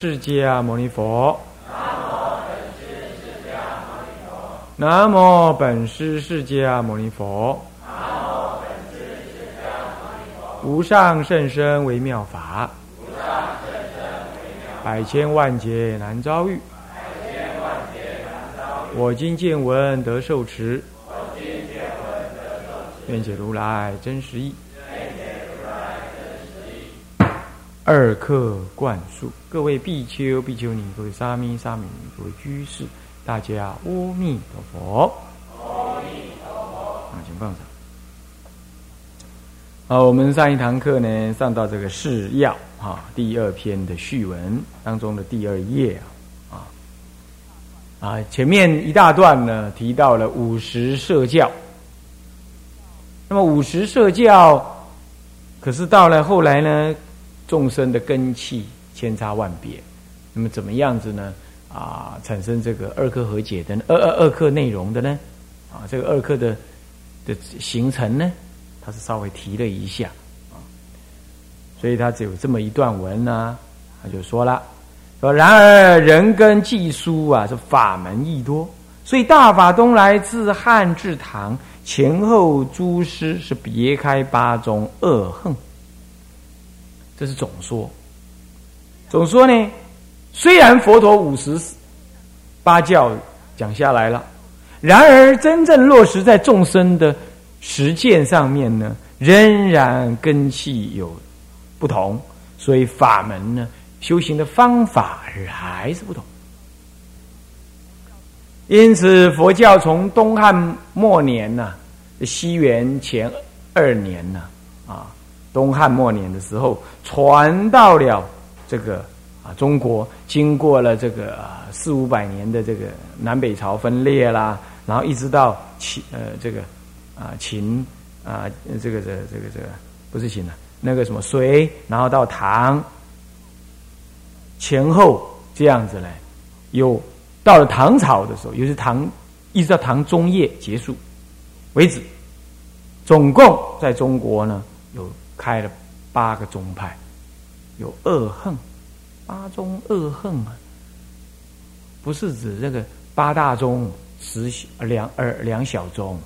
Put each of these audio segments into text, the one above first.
释迦牟尼佛。南无本师释迦牟尼佛。南无上甚深微妙法。百千万劫难遭遇。我今见闻得受持。愿解如来真实义。二课灌输，各位比丘、比丘尼，各位沙弥、沙弥尼，各位居士，大家阿弥陀佛。阿弥陀佛。啊，请放上。好，我们上一堂课呢，上到这个释要啊，第二篇的序文当中的第二页啊，啊，前面一大段呢，提到了五十社教。那么五十社教，可是到了后来呢？众生的根器千差万别，那么怎么样子呢？啊，产生这个二课和解的二二二课内容的呢？啊，这个二课的的形成呢，他是稍微提了一下啊，所以他只有这么一段文呢，他就说了说，然而人根技殊啊，这法门亦多，所以大法东来自汉至唐前后诸师是别开八宗恶横。这是总说，总说呢，虽然佛陀五十八教讲下来了，然而真正落实在众生的实践上面呢，仍然根气有不同，所以法门呢，修行的方法还是不同。因此，佛教从东汉末年呢，西元前二年呢，啊。东汉末年的时候，传到了这个啊中国，经过了这个啊四五百年的这个南北朝分裂啦，然后一直到秦呃这个啊秦啊这个这个这个这个不是秦了，那个什么隋，然后到唐前后这样子呢，有到了唐朝的时候，又是唐一直到唐中叶结束为止，总共在中国呢有。开了八个宗派，有二横，八宗二横啊，不是指这个八大宗十两二两小宗，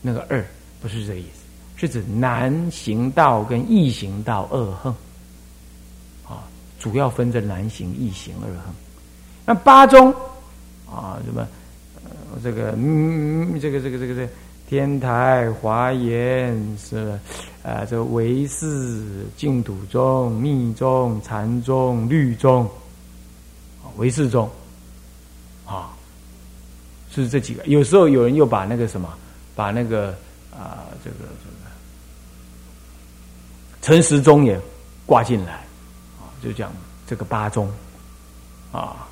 那个二不是这意思，是指南行道跟异行道二横，啊，主要分着南行、异行二横。那八宗啊，什么，这个嗯，这个这个这个这。天台、华严是，呃，这唯识、净土宗、密宗、禅宗、律宗，啊唯识宗，啊，是这几个。有时候有人又把那个什么，把那个啊，这个这个陈时宗也挂进来，啊，就讲这个八宗，啊，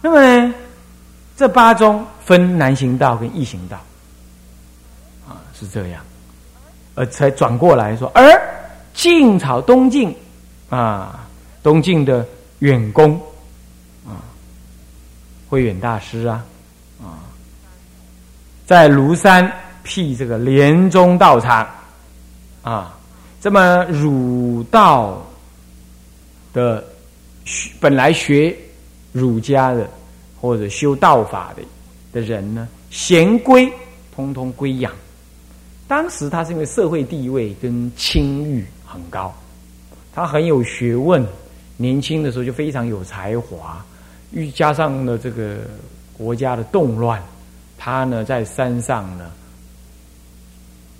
那么呢，这八宗分南行道跟异行道。啊是这样，而才转过来说，而晋朝东晋啊，东晋的远公啊，慧远大师啊啊，在庐山辟这个莲宗道场啊，这么儒道的本来学儒家的或者修道法的的人呢，贤归通通归养。当时他是因为社会地位跟清誉很高，他很有学问，年轻的时候就非常有才华，又加上了这个国家的动乱，他呢在山上呢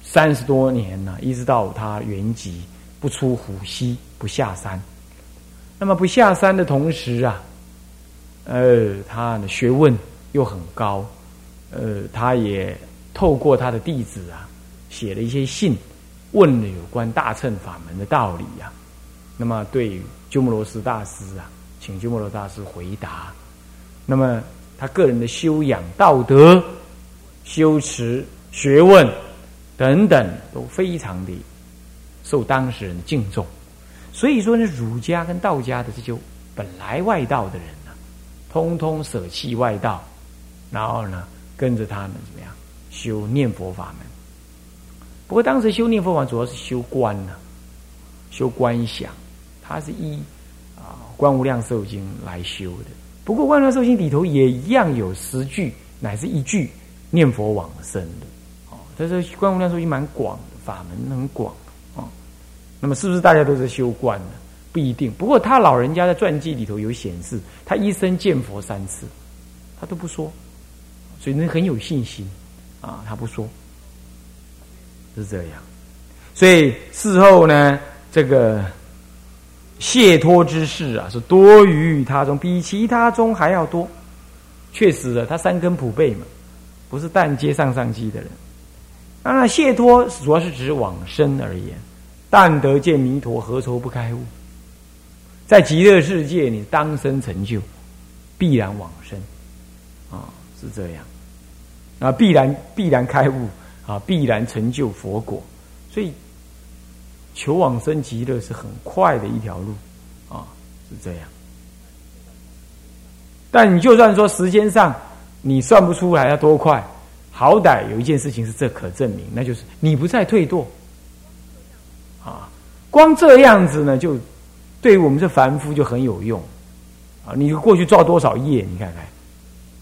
三十多年呢，一直到他圆寂，不出虎溪，不下山。那么不下山的同时啊，呃，他的学问又很高，呃，他也透过他的弟子啊。写了一些信，问了有关大乘法门的道理呀。那么对于鸠摩罗什大师啊，请鸠摩罗大师回答。那么他个人的修养、道德、修持、学问等等，都非常的受当事人敬重。所以说呢，儒家跟道家的这些本来外道的人呢，通通舍弃外道，然后呢，跟着他们怎么样修念佛法门。不过当时修念佛法主要是修观呢，修观想，他是依啊观无量寿经来修的。不过观无量寿经里头也一样有十句乃是一句念佛往生的。哦，他说观无量寿经蛮广的，法门很广啊。那么是不是大家都是修观呢？不一定。不过他老人家的传记里头有显示，他一生见佛三次，他都不说，所以那很有信心啊，他不说，是这样。所以事后呢，这个。谢脱之事啊，是多于他中，比其他中还要多。确实的，他三根普被嘛，不是但接上上机的人。当然，解脱主要是指往生而言。但得见弥陀，何愁不开悟？在极乐世界，你当生成就，必然往生啊，是这样。啊，必然必然开悟啊，必然成就佛果。所以。求往生极乐是很快的一条路，啊，是这样。但你就算说时间上你算不出来要多快，好歹有一件事情是这可证明，那就是你不再退堕。啊，光这样子呢，就对我们这凡夫就很有用。啊，你过去造多少业，你看看，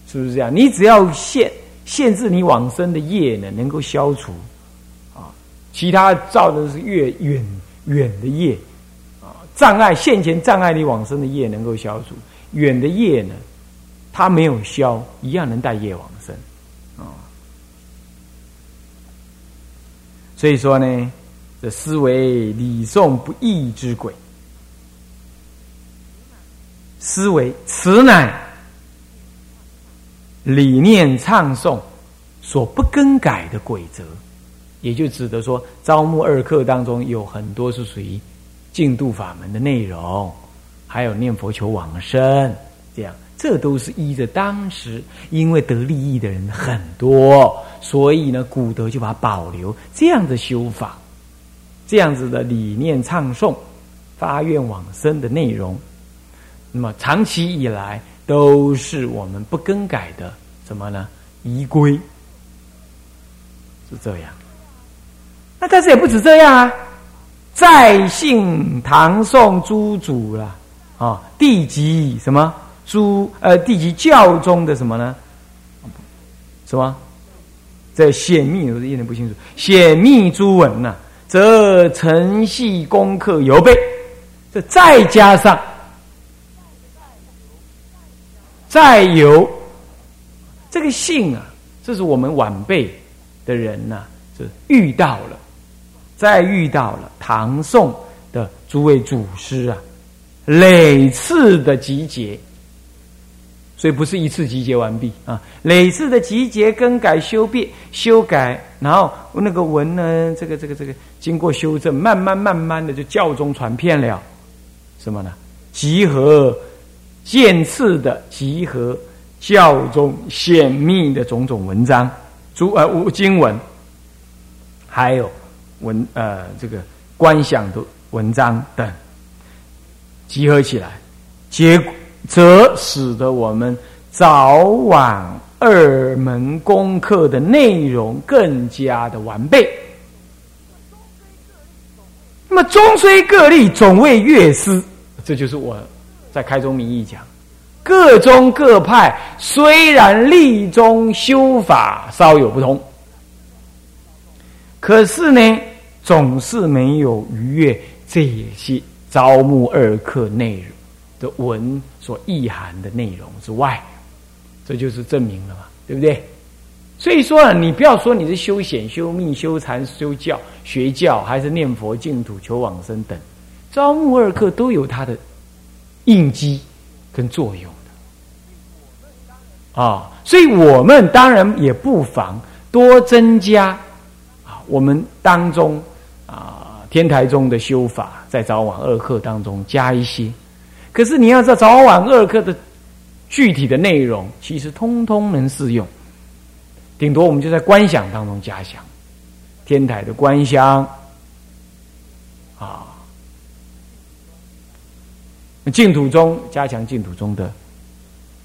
是不是这样？你只要现限制你往生的业呢，能够消除。啊其他造的是越远远的业啊，障碍现前障碍你往生的业能够消除，远的业呢，它没有消，一样能带业往生啊。所以说呢，这思维礼诵不义之鬼，思维此乃理念唱诵所不更改的规则。也就指的说，招募二课当中有很多是属于净度法门的内容，还有念佛求往生，这样。这都是依着当时因为得利益的人很多，所以呢，古德就把保留。这样的修法，这样子的理念唱诵、发愿往生的内容，那么长期以来都是我们不更改的什么呢？仪规是这样。那但是也不止这样啊，在信唐宋诸祖了啊，地级什么诸呃地级教中的什么呢？什么？这显密我是一点不清楚，显密诸文呐，则承系功课有备，这再加上再有这个信啊，这是我们晚辈的人呐，是遇到了。再遇到了唐宋的诸位祖师啊，累次的集结，所以不是一次集结完毕啊，累次的集结、更改、修变、修改，然后那个文呢，这个、这个、这个，经过修正，慢慢、慢慢的就教中传遍了，什么呢？集合渐次的集合教中显密的种种文章，诸呃无经文，还有。文呃，这个观想的文章等集合起来，结则使得我们早晚二门功课的内容更加的完备。那么终虽各立，总为乐师，这就是我在开宗明义讲，各宗各派虽然立宗修法稍有不同。可是呢，总是没有逾越这些招募二课内容的文所意涵的内容之外，这就是证明了嘛，对不对？所以说啊，你不要说你是修显、修密、修禅、修教、学教，还是念佛、净土、求往生等，招募二课都有它的应机跟作用的啊。所以我们当然也不妨多增加啊。我们当中啊，天台中的修法，在早晚二课当中加一些。可是你要在早晚二课的具体的内容，其实通通能适用。顶多我们就在观想当中加强天台的观想啊，净土中加强净土中的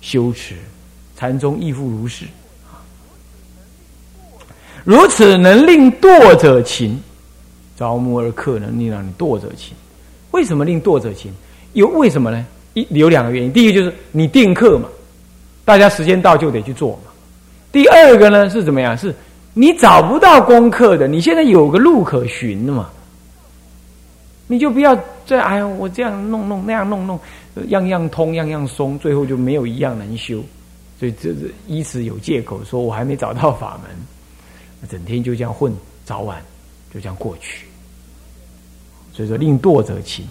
修持，禅宗亦复如是。如此能令惰者勤，招募而克能令让你惰者勤。为什么令惰者勤？有为什么呢？一有两个原因，第一个就是你定课嘛，大家时间到就得去做嘛。第二个呢是怎么样？是你找不到功课的，你现在有个路可循的嘛，你就不要再哎呀，我这样弄弄那样弄弄，样样通样样松，最后就没有一样能修，所以这是以此有借口说我还没找到法门，整天就这样混，早晚就这样过去。所以说，令惰者勤，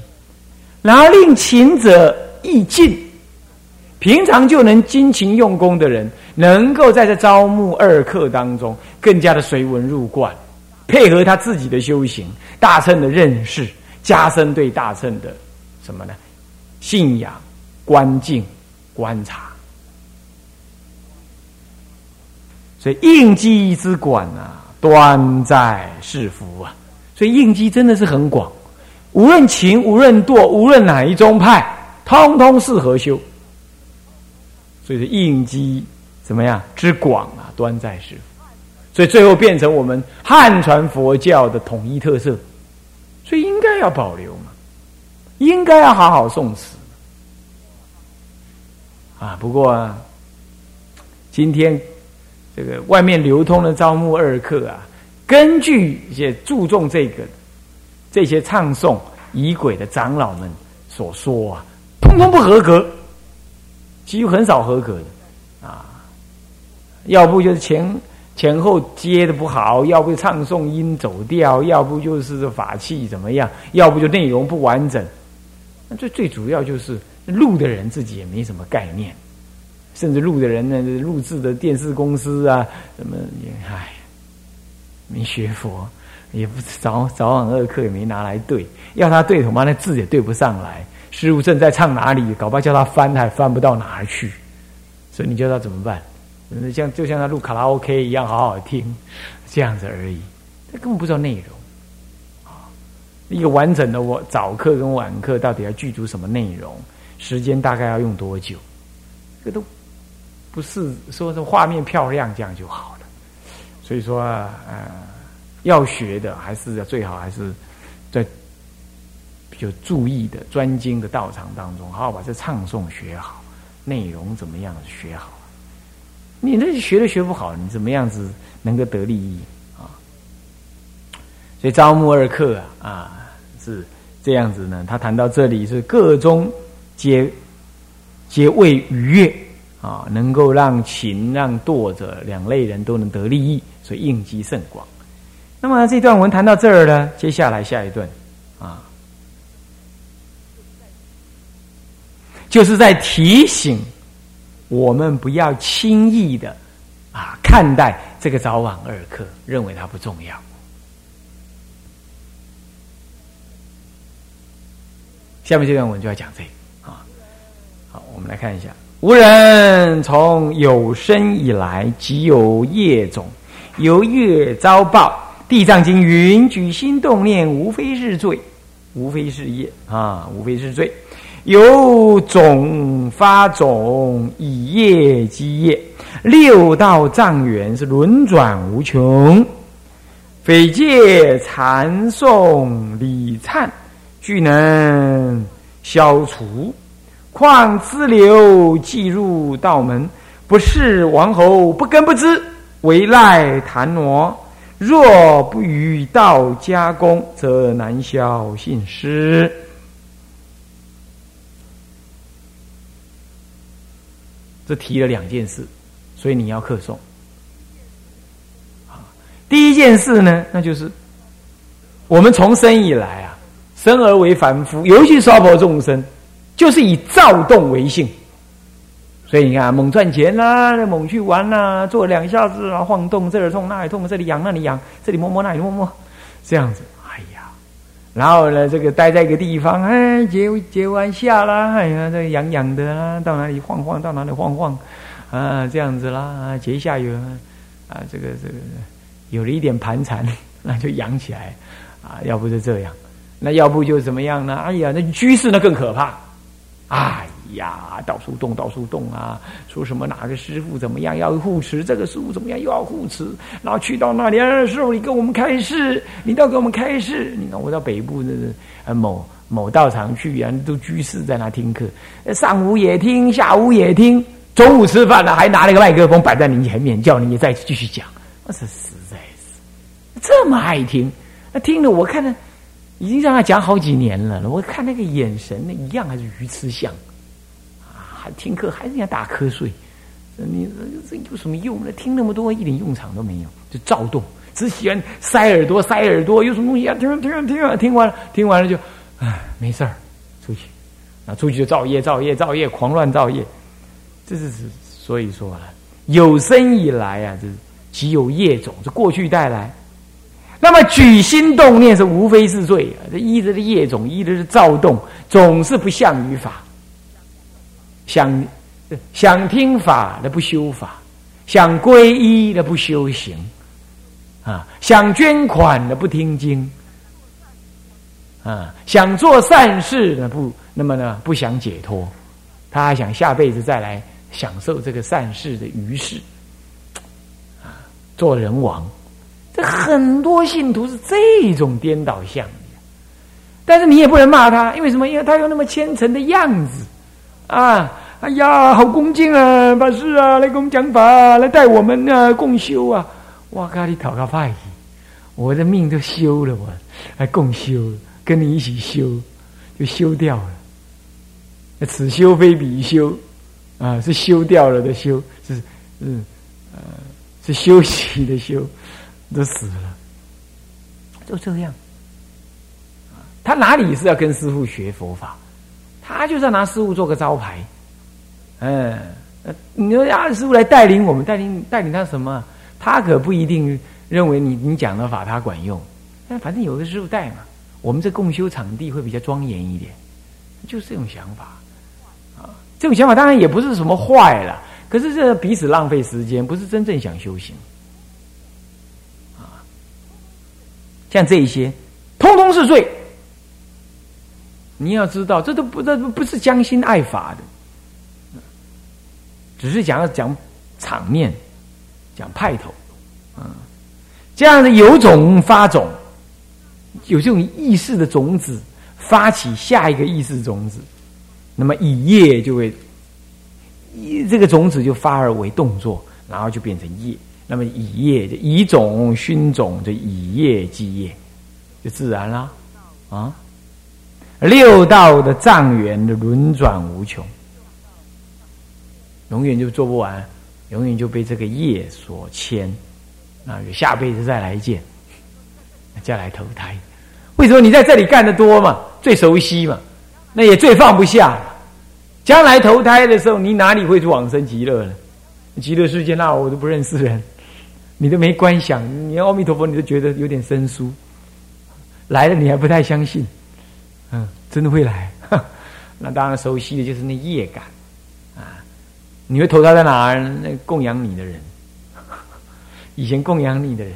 然后令勤者易进。平常就能精勤用功的人，能够在这招募二课当中，更加的随文入贯，配合他自己的修行，大乘的认识，加深对大乘的什么呢？信仰、观境、观察。所以应机之管啊，端在是福啊。所以应机真的是很广。无论勤，无论惰，无论哪一宗派，通通适合修。所以是应机怎么样之广啊，端在是福，所以最后变成我们汉传佛教的统一特色。所以应该要保留嘛，应该要好好诵持啊。不过啊，今天这个外面流通的招募二课啊，根据一些注重这个。这些唱诵仪轨的长老们所说啊，通通不合格，几乎很少合格的啊。要不就是前前后接的不好，要不唱诵音走调，要不就是法器怎么样，要不就内容不完整。那最最主要就是录的人自己也没什么概念，甚至录的人呢，录制的电视公司啊，什么也唉，没学佛。也不早早晚二课也没拿来对，要他对，恐怕那字也对不上来。师傅正在唱哪里，搞不好叫他翻，还翻不到哪儿去。所以你叫他怎么办？像就像他录卡拉 OK 一样，好好听，这样子而已。他根本不知道内容啊！一个完整的我早课跟晚课到底要具足什么内容？时间大概要用多久？这都不是说是画面漂亮这样就好了。所以说啊。要学的还是最好还是在比较注意的专精的道场当中，好好把这唱诵学好，内容怎么样学好。你那学都学不好，你怎么样子能够得利益啊？所以招募二课啊啊是这样子呢。他谈到这里是各中皆皆为愉悦啊，能够让勤让惰者两类人都能得利益，所以应机甚广。那么这段文谈到这儿呢，接下来下一段，啊，就是在提醒我们不要轻易的啊看待这个早晚二课，认为它不重要。下面这段文就要讲这个啊，好，我们来看一下，无人从有生以来即有业种，由业遭报。地藏经云：举心动念，无非是罪，无非是业啊，无非是罪。有种发种，以业积业。六道障缘是轮转无穷，非借禅诵礼忏俱能消除。况资流既入道门，不是王侯不根不知，唯赖檀挪。若不与道加工，则难消信失。这提了两件事，所以你要客诵。啊，第一件事呢，那就是我们从生以来啊，生而为凡夫，尤其娑婆众生，就是以躁动为性。所以你看，猛赚钱啦，猛去玩啦，做两下子啊，晃动，这儿痛那儿痛，这里痒那里痒，这里摸摸那里摸摸，这样子，然后呢，这个待在一个地方，哎，结结完下啦，哎呀，这痒痒的啦，到哪里晃晃，到哪里晃晃，啊，这样子啦，啊结下有啊，这个这个有了一点盘缠，那就痒起来，啊，要不就这样，那要不就怎么样呢？哎呀，那居士那更可怕，哎。呀，到处动，到处动啊！说什么哪个师傅怎么样要护持，这个师傅怎么样又要护持，然后去到那啊，师傅，你跟我们开示，你倒给我们开示。你看我到北部那个某某道场去啊，都居士在那听课，上午也听，下午也听，中午吃饭了还拿了个麦克风摆在你前面，叫你再继续讲。那是实在是这么爱听，那听了我看着已经让他讲好几年了，我看那个眼神，那一样还是鱼吃香啊，还听课还是想打瞌睡。你这有什么用呢？听那么多一点用场都没有，就躁动，只喜欢塞耳朵塞耳朵，有什么东西啊？听听听啊！听完了听完了就，唉，没事儿，出去，啊，出去就造业造业造业，狂乱造业。这是是所以说啊，有生以来啊，这即有业种，这过去带来。那么举心动念是无非是罪啊，这依着的业种，依着是躁动，总是不向于法，想。想听法的不修法，想皈依的不修行，啊，想捐款的不听经，啊，想做善事的不那么呢不想解脱，他还想下辈子再来享受这个善事的余事，啊，做人王，这很多信徒是这种颠倒相，但是你也不能骂他，因为什么？因为他有那么虔诚的样子，啊。哎呀，好恭敬啊，法师啊，来给我们讲法，来带我们啊共修啊！哇，咖，你讨个派我的命都修了，我还共修，跟你一起修，就修掉了。此修非彼修啊，是修掉了的修，是是呃是休息的休，都死了，就这样。他哪里是要跟师傅学佛法？他就是要拿师傅做个招牌。嗯，你说阿师傅来带领我们，带领带领他什么？他可不一定认为你你讲的法他管用。但反正有个师傅带嘛，我们这共修场地会比较庄严一点，就是这种想法啊。这种想法当然也不是什么坏了，可是这彼此浪费时间，不是真正想修行啊。像这一些，通通是罪。你要知道，这都不这不是将心爱法的。只是讲要讲场面，讲派头，嗯，这样的有种发种，有这种意识的种子发起下一个意识种子，那么以业就会，这个种子就发而为动作，然后就变成业。那么以业就以种熏种，就以业积业，就自然了啊。六道的藏缘的轮转无穷。永远就做不完，永远就被这个业所牵，那就下辈子再来见，再来投胎。为什么你在这里干的多嘛？最熟悉嘛，那也最放不下。将来投胎的时候，你哪里会去往生极乐呢？极乐世界那我都不认识人，你都没观想，你阿弥陀佛你都觉得有点生疏，来了你还不太相信，嗯，真的会来？那当然熟悉的就是那业感。你会投胎在哪儿？那供养你的人，以前供养你的人，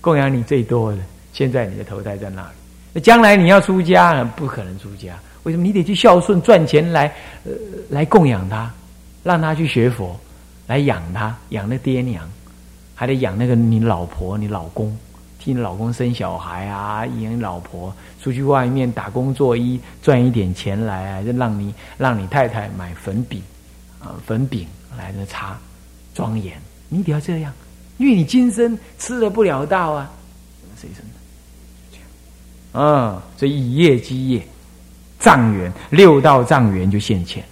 供养你最多的，现在你的投胎在那里。那将来你要出家，不可能出家。为什么？你得去孝顺，赚钱来，呃，来供养他，让他去学佛，来养他，养那爹娘，还得养那个你老婆、你老公，替你老公生小孩啊，养老婆，出去外面打工做衣，赚一点钱来啊，就让你让你太太买粉笔。啊，粉饼来的茶，庄严，你得要这样，因为你今生吃了不了道啊，谁生的？啊，所以以业积业，障缘六道障缘就现前。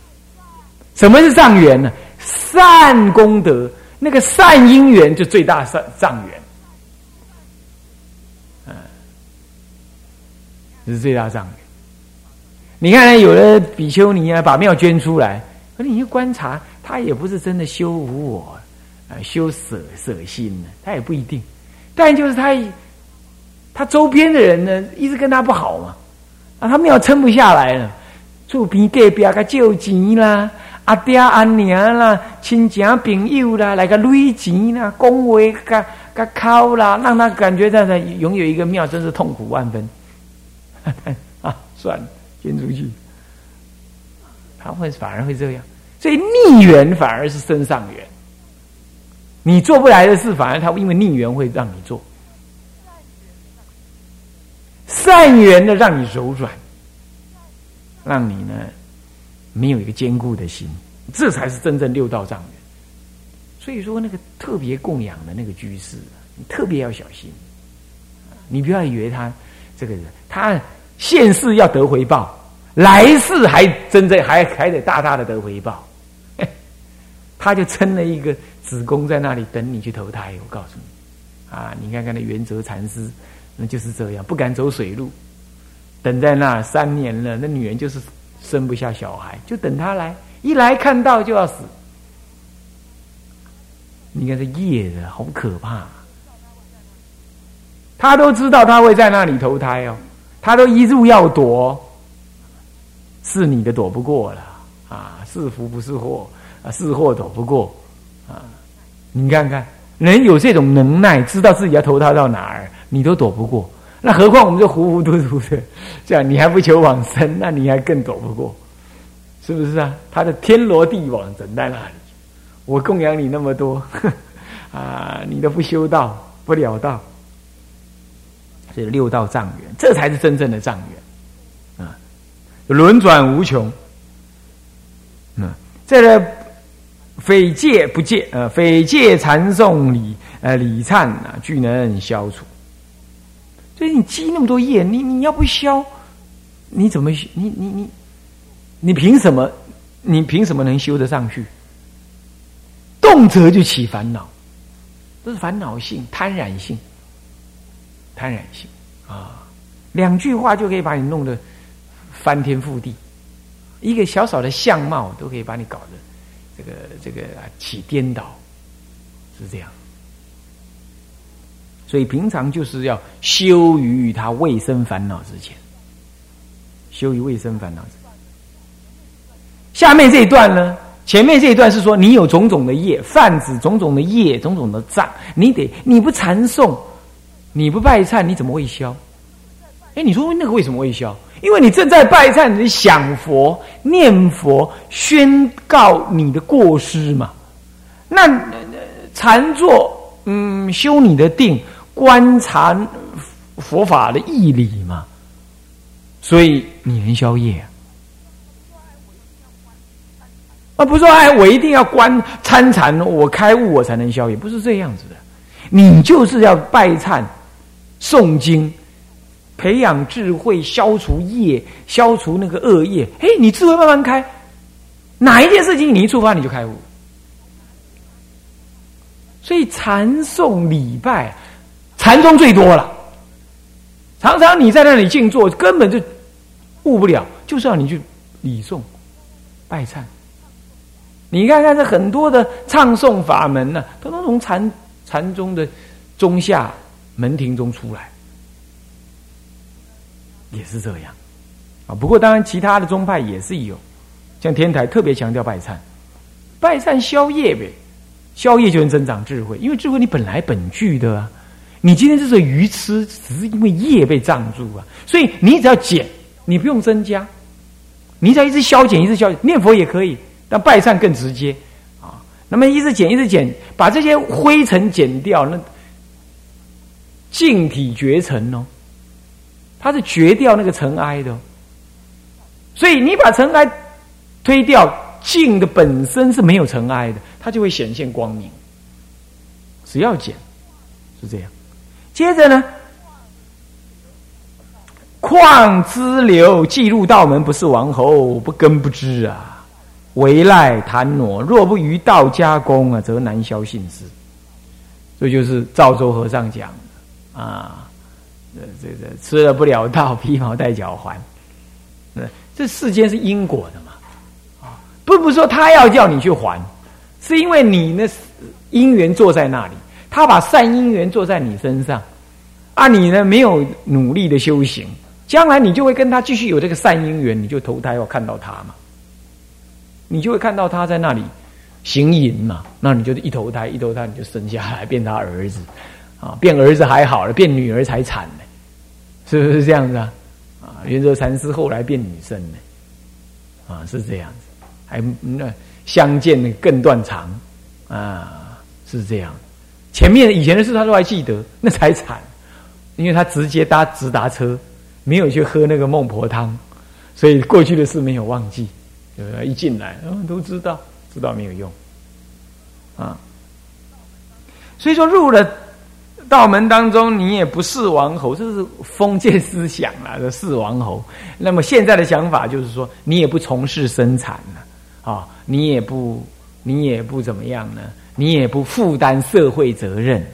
什么是障缘呢？善功德，那个善因缘就最大善障缘，嗯，这是最大障缘。你看，有的比丘尼啊，把庙捐出来。可你一观察，他也不是真的修无我，啊，修舍舍心呢，他也不一定。但就是他，他周边的人呢，一直跟他不好嘛，啊，他庙撑不下来了，厝边隔壁个借钱啦，阿爹阿娘啦，亲戚朋友啦，来个累钱啦，恭维个个靠啦，让他感觉到他拥有一个庙，真是痛苦万分。啊，算了，捐出去。他会反而会这样，所以逆缘反而是身上缘。你做不来的事，反而他因为逆缘会让你做；善缘的让你柔软，让你呢没有一个坚固的心，这才是真正六道障缘。所以说，那个特别供养的那个居士，你特别要小心。你不要以为他这个人，他现世要得回报，来世还真正还还得大大的得回报。他就撑了一个子宫在那里等你去投胎。我告诉你，啊，你看看那元泽禅师，那就是这样，不敢走水路，等在那三年了，那女人就是生不下小孩，就等他来，一来看到就要死。你看这业的好可怕。他都知道他会在那里投胎哦，他都一入要躲，是你的躲不过了啊！是福不是祸啊？是祸躲不过啊！你看看，人有这种能耐，知道自己要投胎到哪儿，你都躲不过，那何况我们这糊糊涂涂的，这样你还不求往生，那你还更躲不过，是不是啊？他的天罗地网整在那里，我供养你那么多 啊，你都不修道不了道。这六道障缘，这才是真正的障缘啊！轮转无穷，嗯，这个匪戒不戒，呃，匪戒禅诵礼，呃，礼忏啊，俱能消除。所以你积那么多业，你你要不消，你怎么你你你你凭什么？你凭什么能修得上去？动辄就起烦恼，都是烦恼性、贪婪性。贪婪性啊，两句话就可以把你弄得翻天覆地，一个小小的相貌都可以把你搞得这个这个起颠倒，是这样。所以平常就是要修于他未生烦恼之前，修于未生烦恼之。下面这一段呢，前面这一段是说你有种种的业，泛指种种的业，种种的障，你得你不禅诵。你不拜忏，你怎么会消？哎，你说那个为什么会消？因为你正在拜忏，你想佛、念佛、宣告你的过失嘛。那禅坐，嗯，修你的定，观察佛法的义理嘛。所以你能消业啊？不是说哎，我一定要观参禅，我开悟我才能消业，不是这样子的。你就是要拜忏。诵经，培养智慧，消除业，消除那个恶业。嘿，你智慧慢慢开，哪一件事情你一触发你就开悟。所以禅诵礼拜，禅宗最多了。常常你在那里静坐，根本就悟不了，就是要你去礼诵、拜忏。你看看这很多的唱诵法门呢，都能从禅禅宗的中下。门庭中出来，也是这样啊。不过当然，其他的宗派也是有，像天台特别强调拜忏，拜忏消业呗，消业就能增长智慧。因为智慧你本来本具的啊，你今天就是愚痴，只是因为业被障住啊。所以你只要减，你不用增加，你只要一直消减，一直消念佛也可以，但拜忏更直接啊。那么一直减，一直减，把这些灰尘减掉，那。净体绝尘哦，它是绝掉那个尘埃的，所以你把尘埃推掉，净的本身是没有尘埃的，它就会显现光明。只要减，是这样。接着呢，况之流记入道门，不是王侯不根不知啊，唯赖谈挪。若不于道家功啊，则难消信思。这就是赵州和尚讲。啊，这这这吃了不了道，披毛戴脚环。这世间是因果的嘛？啊，不不说他要叫你去还，是因为你那因缘坐在那里，他把善因缘坐在你身上，啊，你呢没有努力的修行，将来你就会跟他继续有这个善因缘，你就投胎要看到他嘛，你就会看到他在那里行淫嘛，那你就一投胎一投胎你就生下来变他儿子。啊，变儿子还好了，变女儿才惨呢，是不是这样子啊？啊，元泽禅师后来变女生呢，啊，是这样子，还那相见更断肠，啊，是这样。前面以前的事他都还记得，那才惨，因为他直接搭直达车，没有去喝那个孟婆汤，所以过去的事没有忘记，对不对？一进来，嗯，都知道，知道没有用，啊。所以说入了道门当中，你也不是王侯，这是封建思想啊，这是王侯。那么现在的想法就是说，你也不从事生产了，啊，你也不，你也不怎么样呢？你也不负担社会责任。